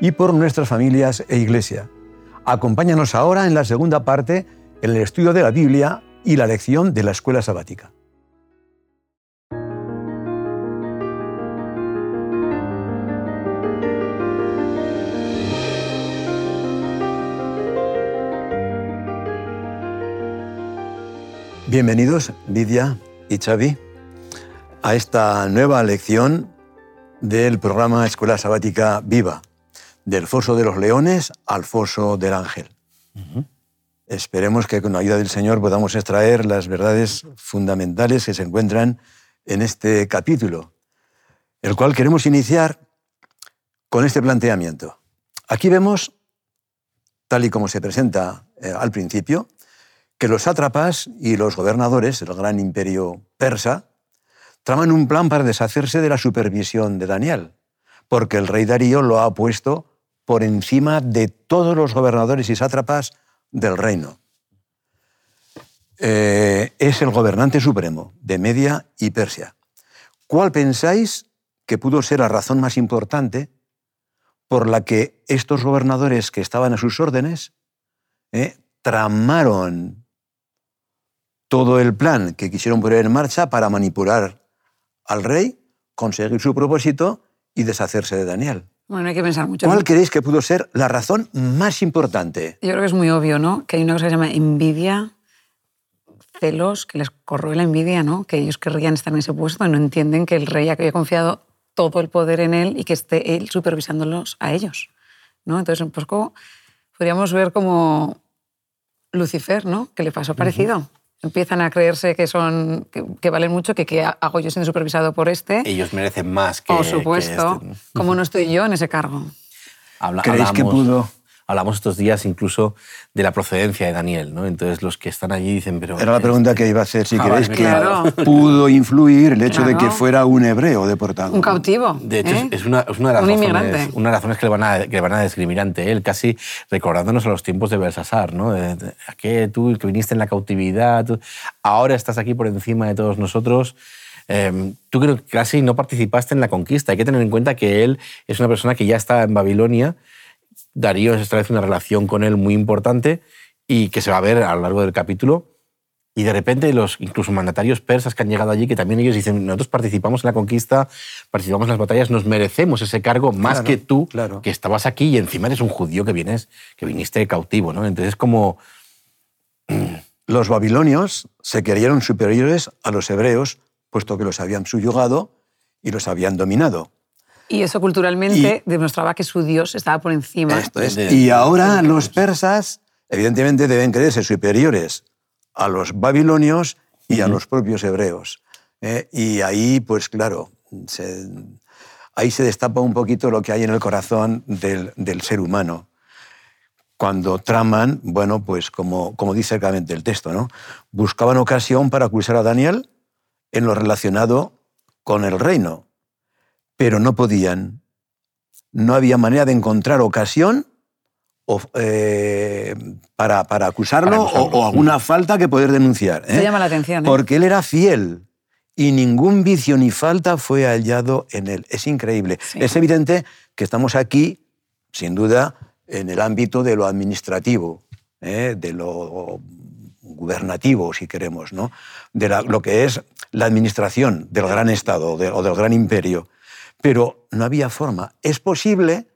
y por nuestras familias e iglesia. Acompáñanos ahora en la segunda parte, en el estudio de la Biblia y la lección de la escuela sabática. Bienvenidos, Lidia y Xavi, a esta nueva lección del programa Escuela Sabática Viva, del Foso de los Leones al Foso del Ángel. Esperemos que con la ayuda del Señor podamos extraer las verdades fundamentales que se encuentran en este capítulo, el cual queremos iniciar con este planteamiento. Aquí vemos, tal y como se presenta eh, al principio, que los sátrapas y los gobernadores del gran imperio persa traman un plan para deshacerse de la supervisión de Daniel, porque el rey Darío lo ha puesto por encima de todos los gobernadores y sátrapas del reino. Eh, es el gobernante supremo de Media y Persia. ¿Cuál pensáis que pudo ser la razón más importante por la que estos gobernadores que estaban a sus órdenes eh, tramaron todo el plan que quisieron poner en marcha para manipular al rey, conseguir su propósito y deshacerse de Daniel. Bueno, hay que pensar mucho. ¿Cuál creéis que pudo ser la razón más importante? Yo creo que es muy obvio, ¿no? Que hay una cosa que se llama envidia, celos, que les corroe la envidia, ¿no? Que ellos querrían estar en ese puesto y no entienden que el rey había confiado todo el poder en él y que esté él supervisándolos a ellos, ¿no? Entonces, un poco podríamos ver como Lucifer, ¿no? Que le pasó parecido empiezan a creerse que son que, valen mucho, que qué hago yo siendo supervisado por este. Ellos merecen más que Por supuesto. Que este. ¿Cómo no estoy yo en ese cargo? ¿Creéis que pudo hablamos estos días incluso de la procedencia de Daniel, ¿no? Entonces los que están allí dicen, pero... Era la pregunta que iba a hacer, si ah, queréis que pudo influir el hecho de que fuera un hebreo deportado. Un cautivo. De hecho, ¿eh? es, una, es, una, de las razones, una de las razones que le van a, que le van a describir ante él, casi recordándonos a los tiempos de Belsasar, ¿no? De, qué tú que viniste en la cautividad, ahora estás aquí por encima de todos nosotros. Em, tú creo que casi no participaste en la conquista. Hay que tener en cuenta que él es una persona que ya está en Babilonia Darío establece una relación con él muy importante y que se va a ver a lo largo del capítulo. Y de repente los incluso mandatarios persas que han llegado allí, que también ellos dicen, nosotros participamos en la conquista, participamos en las batallas, nos merecemos ese cargo más que tú, que estabas aquí y encima eres un judío que vienes, que viniste cautivo, ¿no? Entonces como... Los babilonios se creyeron superiores a los hebreos, puesto que los habían subyugado y los habían dominado. Y eso culturalmente demostraba que su Dios estaba por encima. Y ahora los persas, evidentemente, deben creerse superiores a los babilonios y a los propios hebreos. ¿eh? Y ahí, pues claro, ahí se destapa un poquito lo que hay en el corazón del, ser humano. Cuando traman, bueno, pues como, como dice claramente el texto, ¿no? buscaban ocasión para acusar a Daniel en lo relacionado con el reino pero no podían. No había manera de encontrar ocasión eh, para, acusarlo, O, alguna falta que poder denunciar. ¿eh? llama la atención. ¿eh? Porque él era fiel y ningún vicio ni falta fue hallado en él. Es increíble. Es evidente que estamos aquí, sin duda, en el ámbito de lo administrativo, de lo gubernativo, si queremos, ¿no? de lo que es la administración del gran Estado o del gran imperio pero no había forma. Es posible,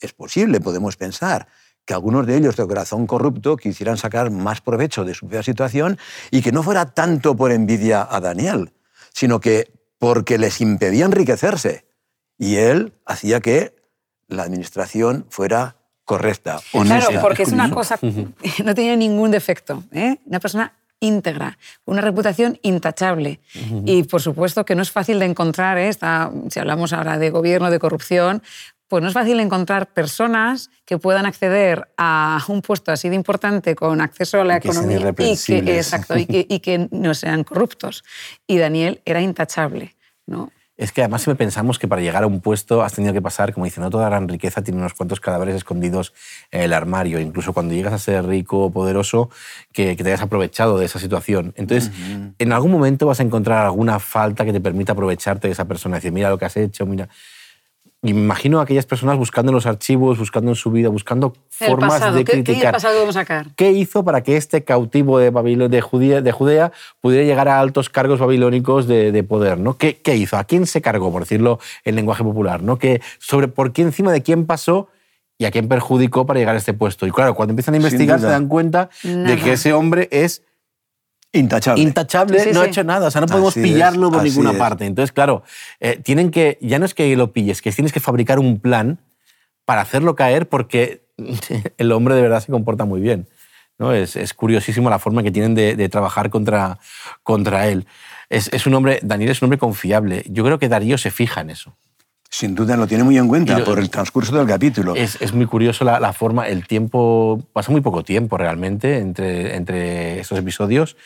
es posible, podemos pensar, que algunos de ellos de corazón corrupto quisieran sacar más provecho de su propia situación y que no fuera tanto por envidia a Daniel, sino que porque les impedía enriquecerse. Y él hacía que la administración fuera correcta, honesta. Claro, porque es una cosa, no tenía ningún defecto. ¿eh? Una persona íntegra, una reputación intachable. Y por supuesto que no es fácil de encontrar, ¿eh? si hablamos ahora de gobierno, de corrupción, pues no es fácil encontrar personas que puedan acceder a un puesto así de importante con acceso a la economía y que, exacto, y que, y que no sean corruptos. Y Daniel era intachable. ¿no? Es que además siempre pensamos que para llegar a un puesto has tenido que pasar, como dicen, no toda gran riqueza tiene unos cuantos cadáveres escondidos en el armario. Incluso cuando llegas a ser rico o poderoso, que, te hayas aprovechado de esa situación. Entonces, en algún momento vas a encontrar alguna falta que te permita aprovecharte de esa persona. Decir, mira lo que has hecho, mira... Imagino a aquellas personas buscando en los archivos, buscando en su vida, buscando formas de criticar. ¿Qué, pasado vamos a sacar? ¿Qué hizo para que este cautivo de, de, Judea, de Judea pudiera llegar a altos cargos babilónicos de, poder? ¿no? ¿Qué, ¿Qué, hizo? ¿A quién se cargó, por decirlo en lenguaje popular? ¿no? ¿Qué, sobre ¿Por qué encima de quién pasó y a quién perjudicó para llegar a este puesto? Y claro, cuando empiezan a investigar se dan cuenta de que ese hombre es Intachable. Intachable, no ha hecho nada. O sea, no podemos pillarlo por ninguna parte. Entonces, claro, eh, tienen que. Ya no es que lo pilles, que tienes que fabricar un plan para hacerlo caer porque el hombre de verdad se comporta muy bien. ¿no? Es, es curiosísimo la forma que tienen de, trabajar contra, contra él. Es, es, un hombre, Daniel es un hombre confiable. Yo creo que Darío se fija en eso. Sin duda lo tiene muy en cuenta por el transcurso del capítulo. Es, es muy curioso la, la, forma, el tiempo, pasa muy poco tiempo realmente entre, entre estos episodios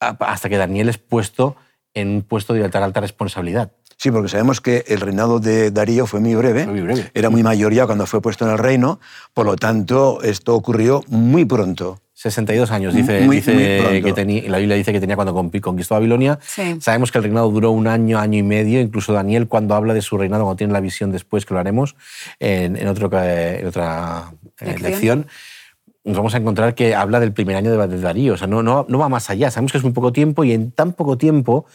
hasta que Daniel es puesto en un puesto de alta, alta responsabilidad. Sí, porque sabemos que el reinado de Darío fue muy breve, muy breve. era muy mayor ya cuando fue puesto en el reino, por lo tanto esto ocurrió muy pronto. 62 años, dice, que tenía, la Biblia dice que tenía cuando conquistó Babilonia. Sabemos que el reinado duró un año, año y medio. Incluso Daniel, cuando habla de su reinado, cuando tiene la visión después, que lo haremos en, otro, en otra eh, lección, nos vamos a encontrar que habla del primer año de Darío. O sea, no, no, no va más allá. Sabemos que es muy poco tiempo y en tan poco tiempo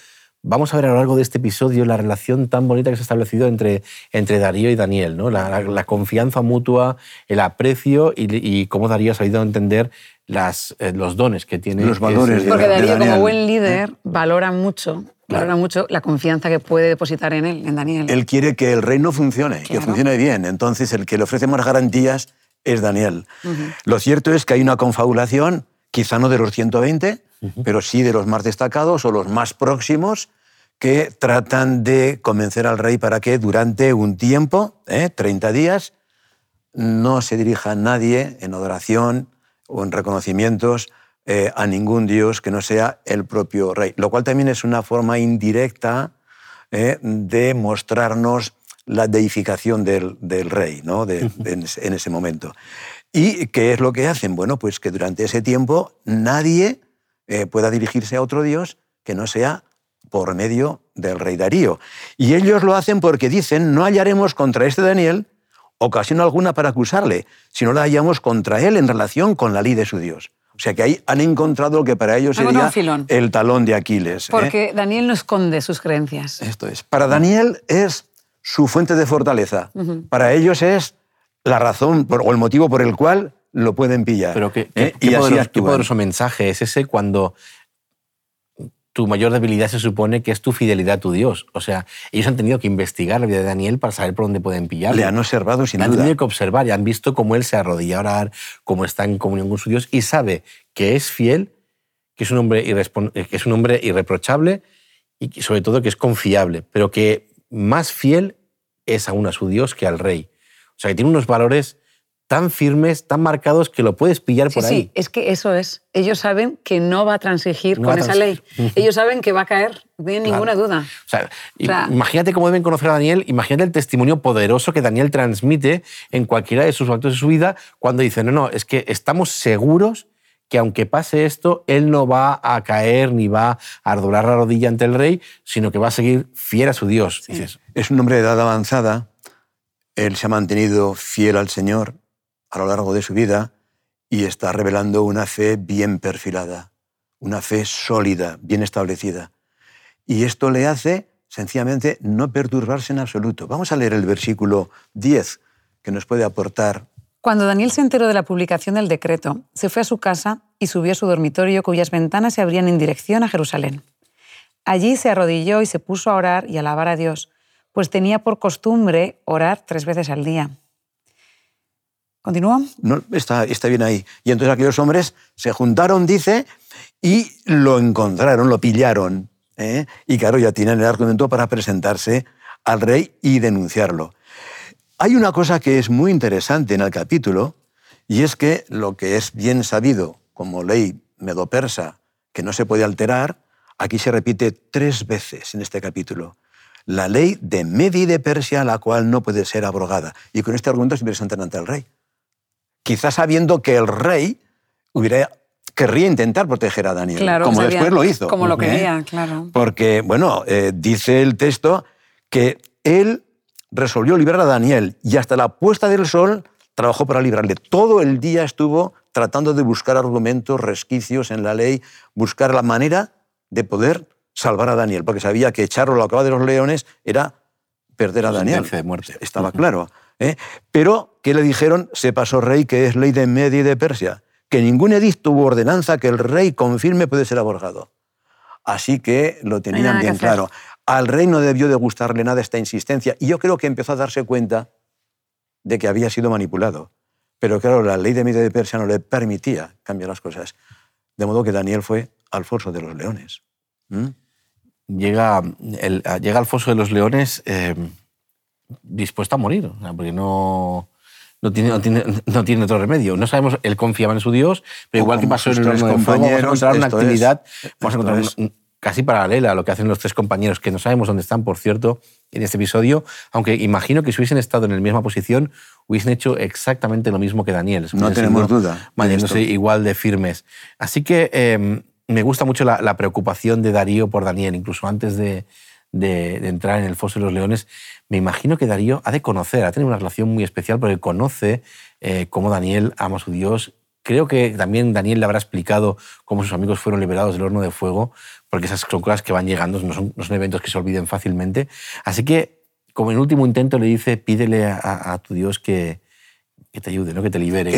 vamos a ver a lo largo de este episodio la relación tan bonita que se ha establecido entre, entre Darío y Daniel, ¿no? la, confianza mutua, el aprecio y, cómo Darío ha sabido entender las, eh, los dones que tiene. Los valores. Porque Darío, como buen líder, valora mucho Valora mucho la confianza que puede depositar en él, en Daniel. Él quiere que el reino funcione, que funcione bien. Entonces, el que le ofrece más garantías es Daniel. Lo cierto es que hay una confabulación, quizá no de los 120, pero sí de los más destacados o los más próximos, que tratan de convencer al rey para que durante un tiempo, 30 ¿eh? días, no se dirija nadie en adoración o en reconocimientos eh, a ningún dios que no sea el propio rey. Lo cual también es una forma indirecta ¿eh? de mostrarnos la deificación del, rey ¿no? de, en, ese momento. ¿Y qué es lo que hacen? Bueno, pues que durante ese tiempo nadie eh, pueda dirigirse a otro dios que no sea por medio del rey Darío. Y ellos lo hacen porque dicen, no hallaremos contra este Daniel ocasión alguna para acusarle, si no la hallamos contra él en relación con la ley de su Dios. O sea que ahí han encontrado lo que para ellos sería el talón de Aquiles. ¿eh? Porque Daniel no esconde sus creencias. Esto es. Para Daniel es su fuente de fortaleza. Para ellos es la razón o el motivo por el cual lo pueden pillar. Pero ¿qué, ¿eh? qué, poderoso, mensaje es ese cuando tu mayor debilidad se supone que es tu fidelidad a tu Dios. O sea, ellos han tenido que investigar la vida de Daniel para saber por dónde pueden pillarlo. Le han observado sin duda. Han tenido que observar y han visto cómo él se arrodilla a orar, cómo está en comunión con su Dios y sabe que es fiel, que es un hombre, que es un hombre irreprochable y sobre todo que es confiable, pero que más fiel es aún a su Dios que al rey. O sea, que tiene unos valores tan firmes, tan marcados, que lo puedes pillar por ahí. Sí, es que eso es. Ellos saben que no va a transigir con esa ley. Ellos saben que va a caer, no hay ninguna duda. O sea, imagínate cómo deben conocer a Daniel, imagínate el testimonio poderoso que Daniel transmite en cualquiera de sus actos de su vida cuando dice, no, no, es que estamos seguros que aunque pase esto, él no va a caer ni va a doblar la rodilla ante el rey, sino que va a seguir fiel a su Dios. Es un hombre de edad avanzada, él se ha mantenido fiel al Señor a lo largo de su vida y está revelando una fe bien perfilada, una fe sólida, bien establecida. Y esto le hace sencillamente no perturbarse en absoluto. Vamos a leer el versículo 10 que nos puede aportar cuando Daniel se enteró de la publicación del decreto, se fue a su casa y subió a su dormitorio cuyas ventanas se abrían en dirección a Jerusalén. Allí se arrodilló y se puso a orar y alabar a Dios, pues tenía por costumbre orar tres veces al día. ¿Continúa? No, está, bien ahí. Y entonces aquellos hombres se juntaron, dice, y lo encontraron, lo pillaron. ¿eh? Y claro, ya tienen el argumento para presentarse al rey y denunciarlo. hay una cosa que es muy interesante en el capítulo, y es que lo que es bien sabido como ley medo-persa, que no se puede alterar, aquí se repite tres veces en este capítulo. La ley de Medi de Persia, la cual no puede ser abrogada. Y con este argumento se presentan ante el rey. Quizás sabiendo que el rey hubiera querría intentar proteger a Daniel, como después lo hizo. Como lo quería, claro. Porque, bueno, eh, dice el texto que él resolvió librar a Daniel y hasta la puesta del sol trabajó para librarle. Todo el día estuvo tratando de buscar argumentos, resquicios en la ley, buscar la manera de poder salvar a Daniel, porque sabía que echarlo a la cava de los leones era perder a Daniel. De muerte. Estaba claro. ¿eh? Pero, ¿qué le dijeron? Se pasó rey, que es ley de Media y de Persia que ningún edicto u ordenanza que el rey confirme puede ser aborgado. Así que lo tenían bien claro. Al rey no debió de gustarle nada esta insistencia y yo creo que empezó a darse cuenta de que había sido manipulado. Pero claro, la ley de Media de Persia no le permitía cambiar las cosas. De modo que Daniel fue al foso de los leones. ¿Mm? Llega, llega al foso de los leones eh, dispuesto a morir, porque no, no tiene, no, tiene, no tiene otro remedio. No sabemos, él confiaba en su Dios, pero igual que pasó en de fuego, vamos a encontrar una actividad, vamos a encontrar casi paralela a lo que hacen los tres compañeros, que no sabemos dónde están, por cierto, en este episodio, aunque imagino que si hubiesen estado en la misma posición, hubiesen hecho exactamente lo mismo que Daniel. No tenemos duda. Manteniéndose igual de firmes. Así que em, me gusta mucho la, la, preocupación de Darío por Daniel, incluso antes de, de, entrar en el foso de los leones, me imagino que Darío ha de conocer, ha tener una relación muy especial porque conoce eh, cómo Daniel ama a su Dios. Creo que también Daniel le habrá explicado cómo sus amigos fueron liberados del horno de fuego, porque esas son cosas que van llegando, no son, no son eventos que se olviden fácilmente. Así que, como en último intento, le dice, pídele a tu Dios que, que te ayude, ¿no? que te libere.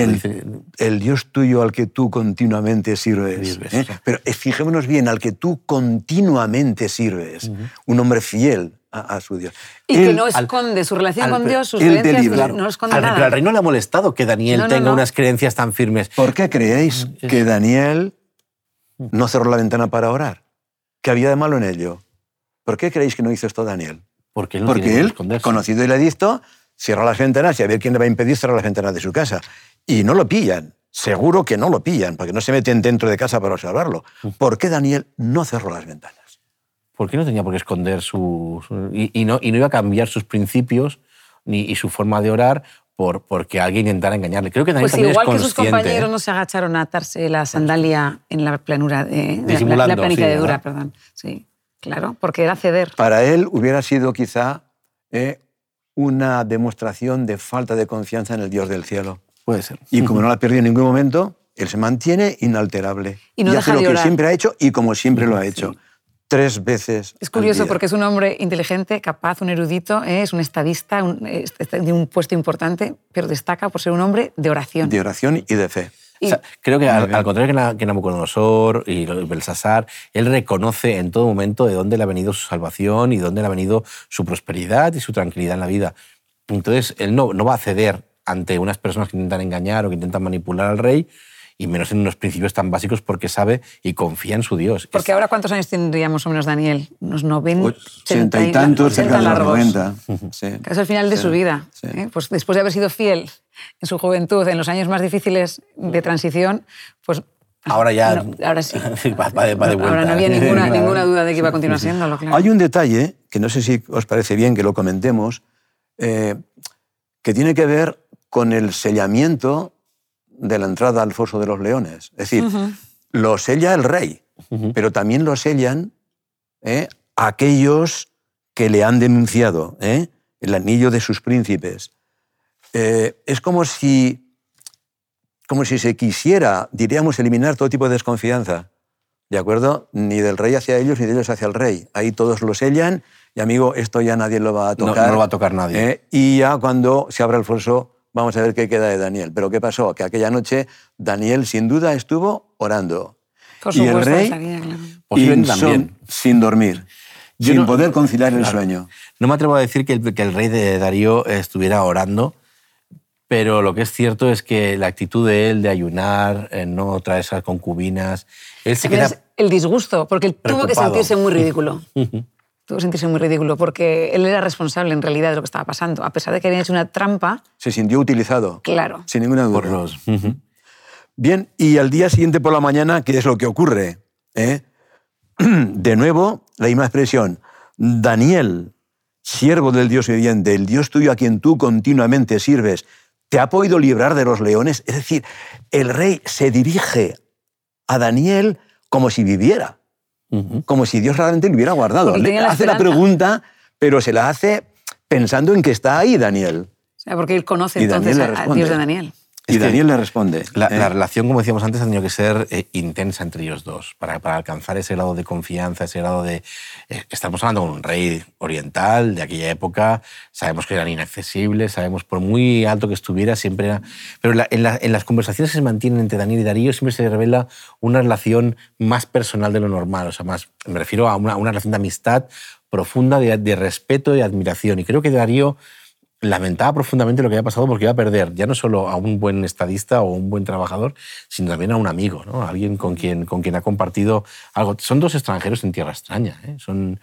El, Dios tuyo al que tú continuamente sirves. ¿eh? Pero eh, fijémonos bien, al que tú continuamente sirves, un hombre fiel a, su Dios. Y que no esconde su relación con Dios, sus creencias, no, esconde nada. Pero al rey no le ha molestado que Daniel tenga unas creencias tan firmes. ¿Por qué creéis que Daniel no cerró la ventana para orar? ¿Qué había de malo en ello? ¿Por qué creéis que no hizo esto Daniel? Porque él, no Porque él conocido el edicto, cierra las ventanas y a ver quién le va a impedir cerrar las ventanas de su casa. Y no lo pillan. Seguro que no lo pillan, porque no se meten dentro de casa para observarlo. ¿Por qué Daniel no cerró las ventanas? ¿Por qué no tenía por qué esconder su... y, no, y no iba a cambiar sus principios ni, y su forma de orar por, porque alguien intentara engañarle. Creo que Daniel pues igual que sus compañeros no se agacharon a atarse la sandalia en la planura de, la, la de Dura, perdón. Sí, claro, porque era ceder. Para él hubiera sido quizá eh, una demostración de falta de confianza en el Dios del cielo. Puede ser. Y como no la ha perdido en ningún momento, él se mantiene inalterable. Y, no hace lo que siempre ha hecho y como siempre lo ha hecho. Tres veces. Es curioso porque es un hombre inteligente, capaz, un erudito, ¿eh? es un estadista de un puesto importante, pero destaca por ser un hombre de oración. De oración y de fe creo que al, contrario que Nabucodonosor y Belsasar, él reconoce en todo momento de dónde le ha venido su salvación y dónde le ha venido su prosperidad y su tranquilidad en la vida. Entonces, él no, no va a ceder ante unas personas que intentan engañar o que intentan manipular al rey, y menos en unos principios tan básicos porque sabe y confía en su Dios. Porque ahora, ¿cuántos años tendríamos o menos Daniel? Unos 90. 80 y tantos, cerca de los 90. Es el final de su vida. ¿eh? Pues después de haber sido fiel en su juventud, en los años más difíciles de transición, pues Ahora ya. ahora sí. va, de, vuelta. Ahora no había ninguna, ninguna, duda de que iba a continuar siendo. Claro. Hay un detalle, que no sé si os parece bien que lo comentemos, eh, que tiene que ver con el sellamiento de la entrada al foso de los leones. Es decir, lo sella el rey, pero también lo sellan ¿eh? aquellos que le han denunciado, ¿eh? el anillo de sus príncipes. Eh, es como si, como si se quisiera, diríamos, eliminar todo tipo de desconfianza. ¿De acuerdo? Ni del rey hacia ellos, ni de ellos hacia el rey. Ahí todos lo sellan y, amigo, esto ya nadie lo va a tocar. No, lo va a tocar nadie. Y ya cuando se abra el foso, Vamos a ver qué queda de Daniel. Pero ¿qué pasó? Que aquella noche Daniel sin duda estuvo orando. y el rey también. sin dormir, sin poder conciliar el sueño. No me atrevo a decir que el, que el rey de Darío estuviera orando, pero lo que es cierto es que la actitud de él de ayunar, no traer esas concubinas, él se queda... el disgusto, porque él tuvo que sentirse muy ridículo. tuvo que sentirse muy ridículo porque él era responsable en realidad de lo que estaba pasando. A pesar de que había hecho una trampa. Se sintió utilizado. Claro. Sin ninguna duda. Por los... Bien, y al día siguiente por la mañana, ¿qué es lo que ocurre? ¿Eh? De nuevo, la misma expresión. Daniel, siervo del Dios viviente, el Dios tuyo a quien tú continuamente sirves, ¿te ha podido librar de los leones? Es decir, el rey se dirige a Daniel como si viviera, como si Dios realmente le hubiera guardado. Le hace la pregunta, pero se la hace pensando en que está ahí Daniel. O sea, porque él conoce entonces a Dios de Daniel. Y Daniel le responde. La, ¿eh? relación, como decíamos antes, ha tenido que ser eh, intensa entre ellos dos para, para, alcanzar ese grado de confianza, ese grado de... Eh, estamos hablando de un rey oriental de aquella época, sabemos que eran inaccesibles, sabemos por muy alto que estuviera, siempre era... Pero en, las conversaciones que se mantienen entre Daniel y Darío siempre se revela una relación más personal de lo normal, o sea, más, me refiero a una, una relación de amistad profunda, de, de respeto y admiración. Y creo que Darío lamentaba profundamente lo que había pasado porque iba a perder ya no solo a un buen estadista o un buen trabajador, sino también a un amigo, ¿no? alguien con quien, con quien ha compartido algo. Son dos extranjeros en tierra extraña, ¿eh? son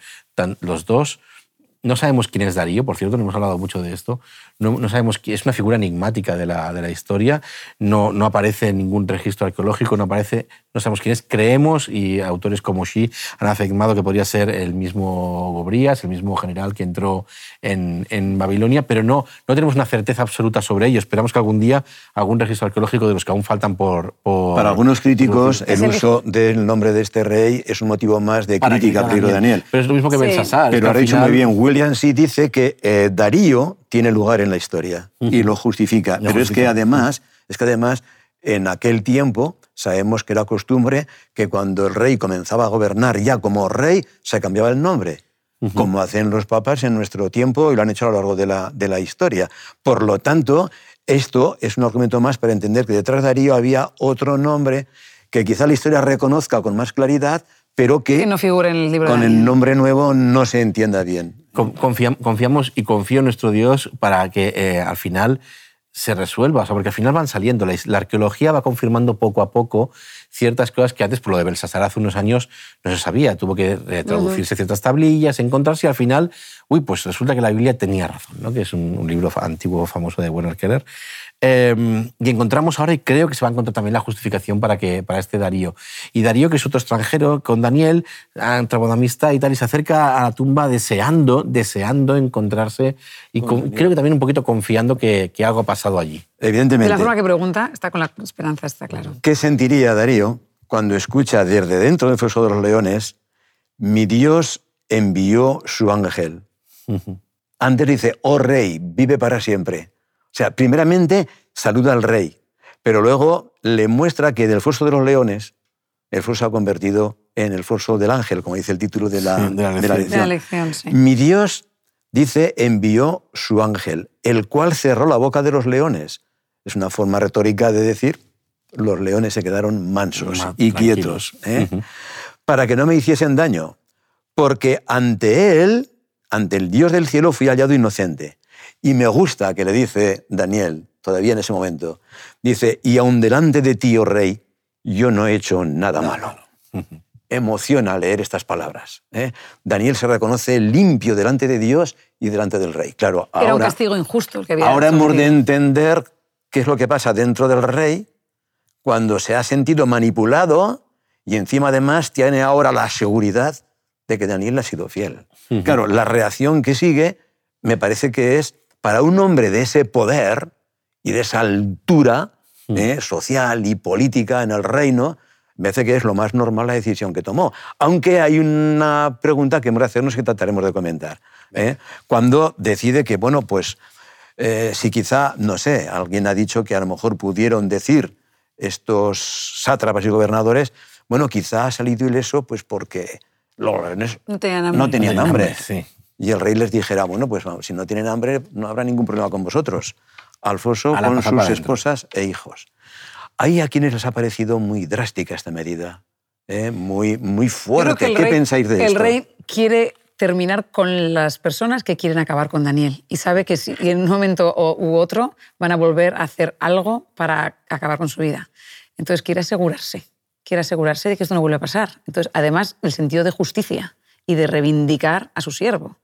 los dos no sabemos quién es Darío, por cierto, no hemos hablado mucho de esto. No, no sabemos quién es una figura enigmática de la, de la historia. No, no, aparece en ningún registro arqueológico, no aparece, no sabemos quién es. Creemos, y autores como Xi han afirmado que podría ser el mismo Gobrías, el mismo general que entró en, en, Babilonia, pero no, no tenemos una certeza absoluta sobre ello. Esperamos que algún día algún registro arqueológico de los que aún faltan por. Para algunos críticos, el uso del nombre de este rey es un motivo más de crítica a Pedro Daniel. Pero es lo mismo que sí. Belsasar. Pero ha dicho muy bien William sí dice que eh, Darío tiene lugar en la historia y lo justifica. Pero es que además, es que además en aquel tiempo sabemos que era costumbre que cuando el rey comenzaba a gobernar ya como rey se cambiaba el nombre. como hacen los papas en nuestro tiempo y lo han hecho a lo largo de la, de la historia. Por lo tanto, esto es un argumento más para entender que detrás de Darío había otro nombre que quizá la historia reconozca con más claridad, pero que, no figure en el libro con el nombre nuevo no se entienda bien. Confiamos y confío en nuestro Dios para que eh, al final se resuelva, porque al final van saliendo. La, arqueología va confirmando poco a poco ciertas cosas que antes, por lo de Belsasar hace unos años, no se sabía. Tuvo que eh, traducirse ciertas tablillas, encontrarse y al final, uy, pues resulta que la Biblia tenía razón, ¿no? que es un, libro antiguo famoso de Werner Keller. Em, y encontramos ahora, y creo que se va a encontrar también la justificación para, que, para este Darío. Y Darío, que es otro extranjero, con Daniel, amistad y tal, y se acerca a la tumba deseando, deseando encontrarse, y creo que también un poquito confiando que, que, algo ha pasado allí. Evidentemente. De la forma que pregunta, está con la esperanza, está claro. ¿Qué sentiría Darío cuando escucha desde dentro del foso de los leones, mi Dios envió su ángel? Antes dice, oh rey, vive para siempre. O sea, primeramente saluda al rey, pero luego le muestra que del foso de los leones, el foso ha convertido en el foso del ángel, como dice el título de la, lección. Mi Dios, dice, envió su ángel, el cual cerró la boca de los leones. Es una forma retórica de decir, los leones se quedaron mansos y quietos, ¿eh? para que no me hiciesen daño, porque ante él, ante el Dios del cielo, fui hallado inocente. Y me gusta que le dice Daniel, todavía en ese momento, dice, y aun delante de ti, oh rey, yo no he hecho nada malo. Emociona leer estas palabras. ¿eh? Daniel se reconoce limpio delante de Dios y delante del rey. Claro, ahora, Era un castigo injusto el que había Ahora hemos de entender qué es lo que pasa dentro del rey cuando se ha sentido manipulado y encima además tiene ahora la seguridad de que Daniel ha sido fiel. Claro, la reacción que sigue me parece que es para un hombre de ese poder y de esa altura eh, social y política en el reino, me parece que es lo más normal la decisión que tomó. Aunque hay una pregunta que hemos de hacernos que trataremos de comentar. ¿eh? Cuando decide que, bueno, pues eh, si quizá, no sé, alguien ha dicho que a lo mejor pudieron decir estos sátrapas y gobernadores, bueno, quizá ha salido ileso pues porque los no tenían hambre. No tenían hambre. Sí y el rey les dijera, bueno, pues si no tienen hambre, no habrá ningún problema con vosotros. Alfonso con sus esposas e hijos. Hay a quienes les ha parecido muy drástica esta medida, ¿eh? muy, muy fuerte. ¿Qué pensáis de esto? El rey quiere terminar con las personas que quieren acabar con Daniel y sabe que si en un momento u otro van a volver a hacer algo para acabar con su vida. Entonces quiere asegurarse, quiere asegurarse de que esto no vuelva a pasar. Entonces, además, el sentido de justicia y de reivindicar a su siervo.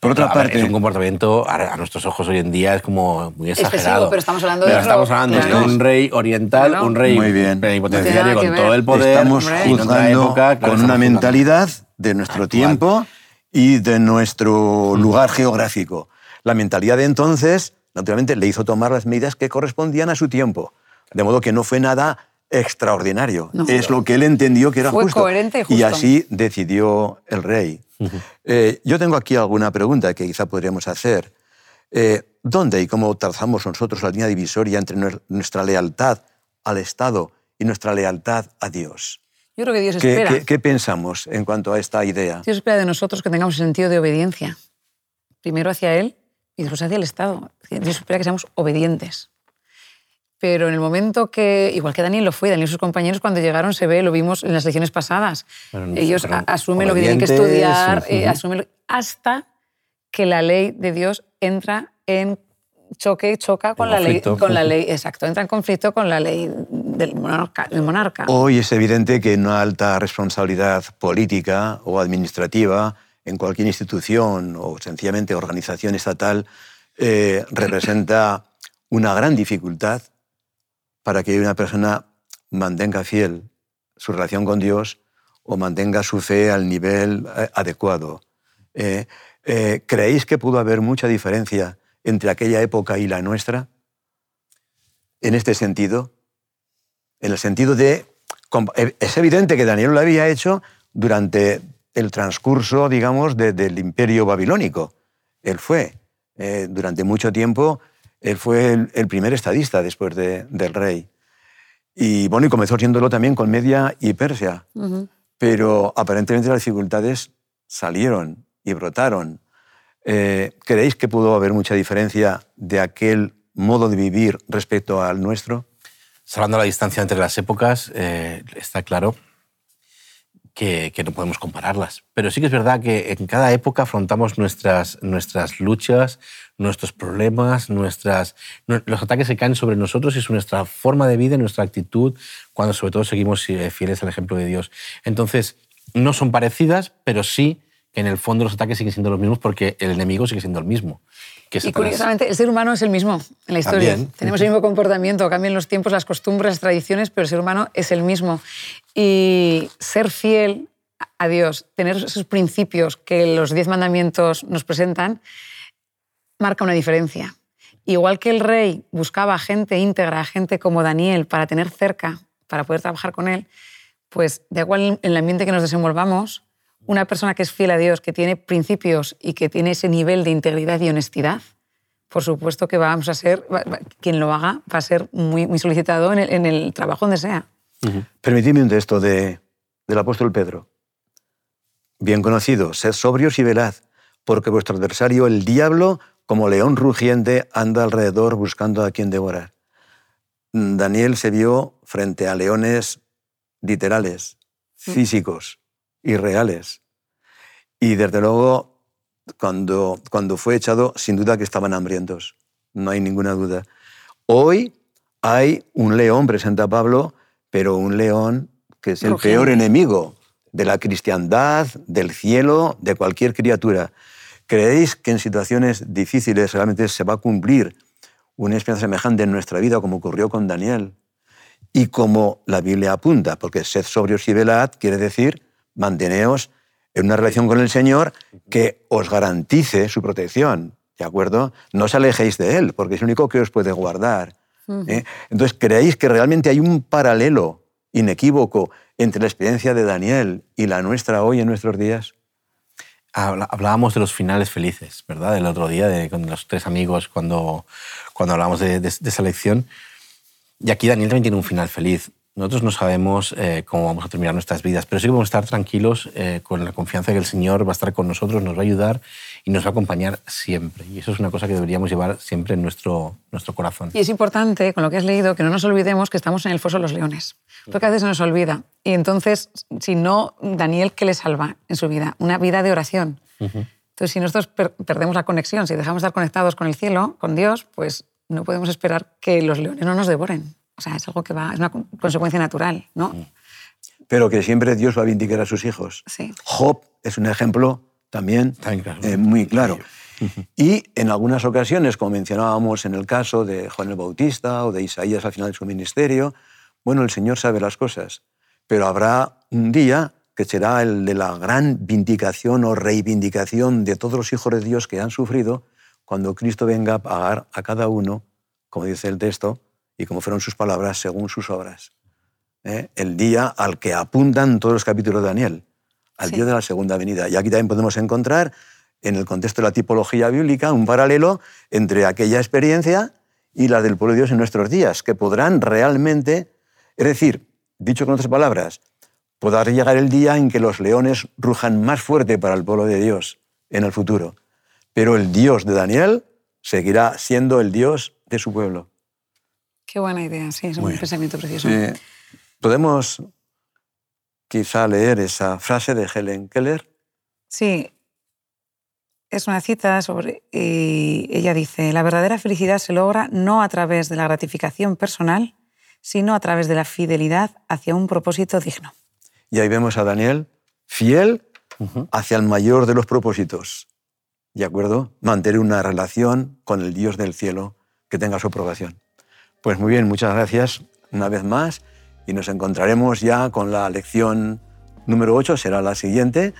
Por otra parte, es un comportamiento a, nuestros ojos hoy en día es como muy exagerado. pero estamos hablando de estamos hablando de un rey oriental, un rey muy bien. plenipotenciario con todo el poder. Estamos juzgando con una mentalidad de nuestro tiempo y de nuestro lugar geográfico. La mentalidad de entonces, naturalmente, le hizo tomar las medidas que correspondían a su tiempo, de modo que no fue nada extraordinario. es lo que él entendió que era fue justo. Coherente y, justo. y así decidió el rey. Eh, yo tengo aquí alguna pregunta que quizá podríamos hacer. Eh, ¿Dónde y cómo trazamos nosotros la línea divisoria entre nuestra lealtad al Estado y nuestra lealtad a Dios? Yo creo que Dios ¿Qué, espera. ¿qué, pensamos en cuanto a esta idea? Dios espera de nosotros que tengamos sentido de obediencia. Primero hacia Él y después hacia el Estado. Dios espera que seamos obedientes. Pero en el momento que, igual que Daniel lo fue, Daniel y sus compañeros cuando llegaron se ve, lo vimos en las lecciones pasadas, ellos asumen lo que tienen que estudiar, eh, asumen hasta que la ley de Dios entra en choque, choca con la, ley, con la ley, exacto, entra en conflicto con la ley del monarca, del monarca. Hoy es evidente que una alta responsabilidad política o administrativa en cualquier institución o sencillamente organización estatal eh, representa una gran dificultad para que una persona mantenga fiel su relación con Dios o mantenga su fe al nivel eh, adecuado. Eh, eh, ¿Creéis que pudo haber mucha diferencia entre aquella época y la nuestra? En este sentido, en el sentido de... Es evidente que Daniel lo había hecho durante el transcurso, digamos, del imperio babilónico. Él fue, durante mucho tiempo, él fue el, primer estadista después del rey. Y bueno, y comenzó siéndolo también con Media y Persia. Pero aparentemente las dificultades salieron y brotaron. Eh, ¿Creéis que pudo haber mucha diferencia de aquel modo de vivir respecto al nuestro? Salvando la distancia entre las épocas, eh, está claro que, no podemos compararlas. Pero sí que es verdad que en cada época afrontamos nuestras, nuestras luchas, nuestros problemas, nuestras, los ataques que caen sobre nosotros y nuestra forma de vida y nuestra actitud cuando sobre todo seguimos eh, fieles al ejemplo de Dios. Entonces, no son parecidas, pero sí en el fondo los ataques siguen siendo los mismos porque el enemigo sigue siendo el mismo. y curiosamente, el ser humano es el mismo en la historia. Tenemos el mismo comportamiento, cambian los tiempos, las costumbres, las tradiciones, pero el ser humano es el mismo. Y ser fiel a Dios, tener esos principios que los diez mandamientos nos presentan, marca una diferencia. Igual que el rey buscaba gente íntegra, gente como Daniel, para tener cerca, para poder trabajar con él, pues da igual en el ambiente que nos desenvolvamos, una persona que es fiel a Dios, que tiene principios y que tiene ese nivel de integridad y honestidad, por supuesto que vamos a ser, quien lo haga va a ser muy, muy solicitado en el, trabajo donde sea. Permitidme un texto de, del apóstol Pedro. Bien conocido, sed sobrios y velad, porque vuestro adversario, el diablo, como león rugiente, anda alrededor buscando a quien devorar. Daniel se vio frente a leones literales, mm. físicos y reales. Y desde luego, cuando, cuando fue echado, sin duda que estaban hambrientos, no hay ninguna duda. Hoy hay un león, presenta Pablo, pero un león que es el peor enemigo de la cristiandad, del cielo, de cualquier criatura. ¿Creéis que en situaciones difíciles realmente se va a cumplir una experiencia semejante en nuestra vida como ocurrió con Daniel? Y como la Biblia apunta, porque sed sobrios y velad quiere decir manteneos en una relación con el Señor que os garantice su protección, ¿de acuerdo? No os alejéis de Él, porque es el único que os puede guardar. ¿eh? Entonces, ¿creéis que realmente hay un paralelo inequívoco entre la experiencia de Daniel y la nuestra hoy en nuestros días? Hablábamos de los finales felices, ¿verdad? El otro día de, con los tres amigos cuando, cuando hablábamos de, esa lección. Y aquí Daniel también tiene un final feliz. Nosotros no sabemos eh, cómo vamos a terminar nuestras vidas, pero sí que vamos a estar tranquilos eh, con la confianza de que el Señor va a estar con nosotros, nos va a ayudar y nos va a acompañar siempre. Y eso es una cosa que deberíamos llevar siempre en nuestro, nuestro corazón. Y es importante, con lo que has leído, que no nos olvidemos que estamos en el foso de los leones, porque a veces se nos olvida. Y entonces, si no, Daniel, ¿qué le salva en su vida? Una vida de oración. Entonces, si nosotros perdemos la conexión, si dejamos de estar conectados con el cielo, con Dios, pues no podemos esperar que los leones no nos devoren. O sea, es algo que va, es una consecuencia natural, ¿no? pero que siempre Dios va a vindicar a sus hijos. Job es un ejemplo también eh, muy claro. Y en algunas ocasiones, como mencionábamos en el caso de Juan el Bautista o de Isaías al final de su ministerio, bueno, el Señor sabe las cosas, pero habrá un día que será el de la gran vindicación o reivindicación de todos los hijos de Dios que han sufrido cuando Cristo venga a pagar a cada uno, como dice el texto, y como fueron sus palabras, según sus obras. ¿eh? El día al que apuntan todos los capítulos de Daniel, al día de la segunda venida. Y aquí también podemos encontrar en el contexto de la tipología bíblica, un paralelo entre aquella experiencia y la del pueblo de Dios en nuestros días, que podrán realmente, es decir, dicho con otras palabras, podrá llegar el día en que los leones rujan más fuerte para el pueblo de Dios en el futuro. Pero el Dios de Daniel seguirá siendo el Dios de su pueblo. Qué buena idea, sí, es un pensamiento precioso. Podemos quizá leer esa frase de Helen Keller. Sí, es una cita sobre, y ella dice, la verdadera felicidad se logra no a través de la gratificación personal, sino a través de la fidelidad hacia un propósito digno. Y ahí vemos a Daniel fiel hacia el mayor de los propósitos. ¿De acuerdo? Mantener una relación con el Dios del cielo que tenga su aprobación. Pues muy bien, muchas gracias una vez más y nos encontraremos ya con la lección número 8, será la siguiente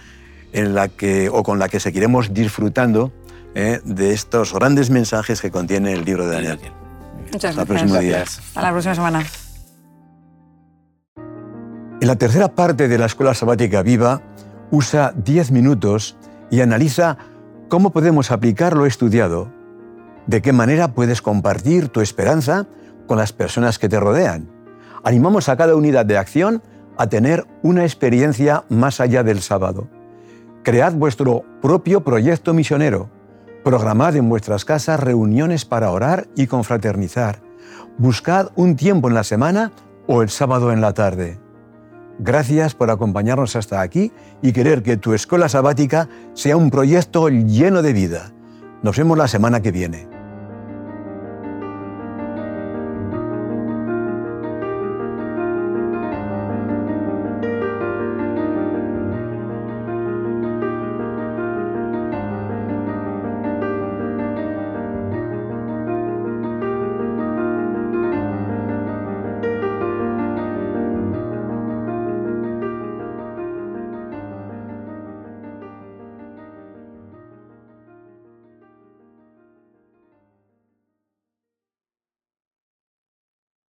en la que, o con la que seguiremos disfrutando eh, de estos grandes mensajes que contiene el libro de Daniel. Muchas Hasta gracias. Hasta la próxima semana. En la tercera parte de la Escuela Sabática Viva, usa 10 minutos y analiza cómo podemos aplicar lo estudiado, de qué manera puedes compartir tu esperanza con las personas que te rodean. Animamos a cada unidad de acción a tener una experiencia más allá del sábado. Cread vuestro propio proyecto misionero. Programad en vuestras casas reuniones para orar y confraternizar. Buscad un tiempo en la semana o el sábado en la tarde. Gracias por acompañarnos hasta aquí y querer que tu escuela sabática sea un proyecto lleno de vida. Nos vemos la semana que viene.